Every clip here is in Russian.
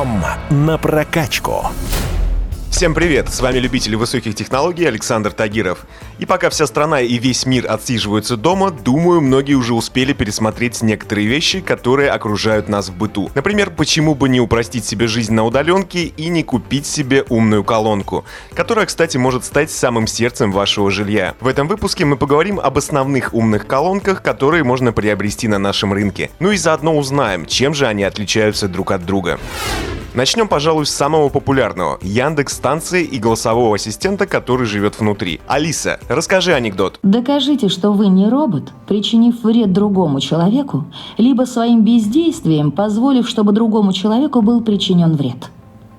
Дом на прокачку. Всем привет! С вами любитель высоких технологий Александр Тагиров. И пока вся страна и весь мир отсиживаются дома, думаю, многие уже успели пересмотреть некоторые вещи, которые окружают нас в быту. Например, почему бы не упростить себе жизнь на удаленке и не купить себе умную колонку, которая, кстати, может стать самым сердцем вашего жилья. В этом выпуске мы поговорим об основных умных колонках, которые можно приобрести на нашем рынке. Ну и заодно узнаем, чем же они отличаются друг от друга. Начнем, пожалуй, с самого популярного – Яндекс станции и голосового ассистента, который живет внутри. Алиса, расскажи анекдот. Докажите, что вы не робот, причинив вред другому человеку, либо своим бездействием позволив, чтобы другому человеку был причинен вред.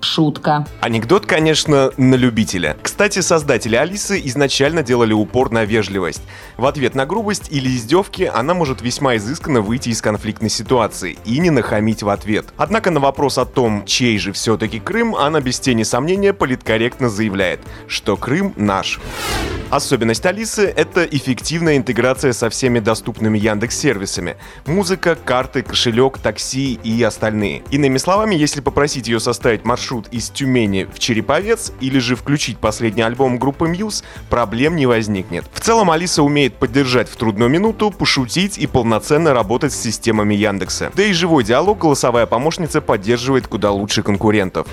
Шутка. Анекдот, конечно, на любителя. Кстати, создатели Алисы изначально делали упор на вежливость. В ответ на грубость или издевки она может весьма изысканно выйти из конфликтной ситуации и не нахамить в ответ. Однако на вопрос о том, чей же все-таки Крым, она без тени сомнения политкорректно заявляет, что Крым наш. Особенность Алисы — это эффективная интеграция со всеми доступными Яндекс-сервисами. Музыка, карты, кошелек, такси и остальные. Иными словами, если попросить ее составить маршрут из Тюмени в Череповец или же включить последний альбом группы Muse, проблем не возникнет. В целом Алиса умеет поддержать в трудную минуту, пошутить и полноценно работать с системами Яндекса. Да и живой диалог голосовая помощница поддерживает куда лучше конкурентов.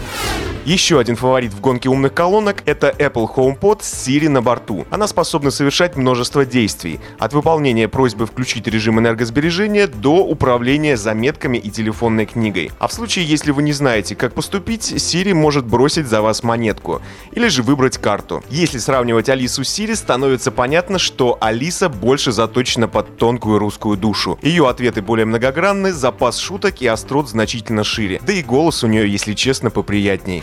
Еще один фаворит в гонке умных колонок — это Apple HomePod с Siri на борту. Она способна совершать множество действий, от выполнения просьбы включить режим энергосбережения до управления заметками и телефонной книгой. А в случае, если вы не знаете, как поступить, Siri может бросить за вас монетку или же выбрать карту. Если сравнивать Алису с Siri, становится понятно, что Алиса больше заточена под тонкую русскую душу. Ее ответы более многогранны, запас шуток и острот значительно шире. Да и голос у нее, если честно, поприятней.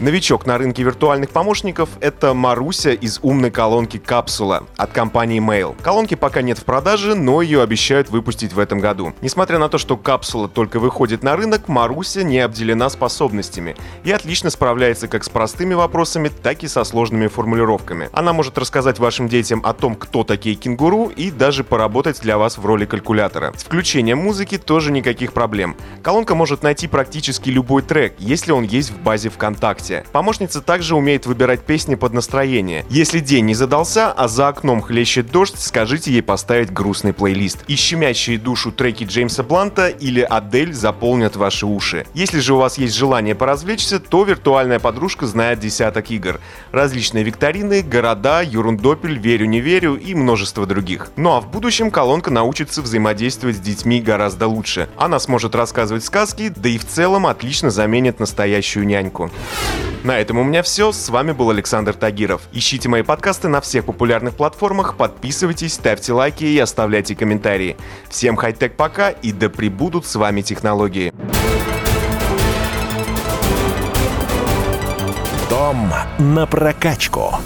Новичок на рынке виртуальных помощников — это Маруся из умной колонки «Капсула» от компании Mail. Колонки пока нет в продаже, но ее обещают выпустить в этом году. Несмотря на то, что «Капсула» только выходит на рынок, Маруся не обделена способностями и отлично справляется как с простыми вопросами, так и со сложными формулировками. Она может рассказать вашим детям о том, кто такие кенгуру и даже поработать для вас в роли калькулятора. С включением музыки тоже никаких проблем. Колонка может найти практически любой трек, если он есть в базе ВКонтакте ВКонтакте. Помощница также умеет выбирать песни под настроение. Если день не задался, а за окном хлещет дождь, скажите ей поставить грустный плейлист. И щемящие душу треки Джеймса Бланта или Адель заполнят ваши уши. Если же у вас есть желание поразвлечься, то виртуальная подружка знает десяток игр. Различные викторины, города, Юрундопель, Верю не верю и множество других. Ну а в будущем колонка научится взаимодействовать с детьми гораздо лучше. Она сможет рассказывать сказки, да и в целом отлично заменит настоящую няньку. На этом у меня все. С вами был Александр Тагиров. Ищите мои подкасты на всех популярных платформах, подписывайтесь, ставьте лайки и оставляйте комментарии. Всем хай-тек пока и да пребудут с вами технологии. Дом на прокачку.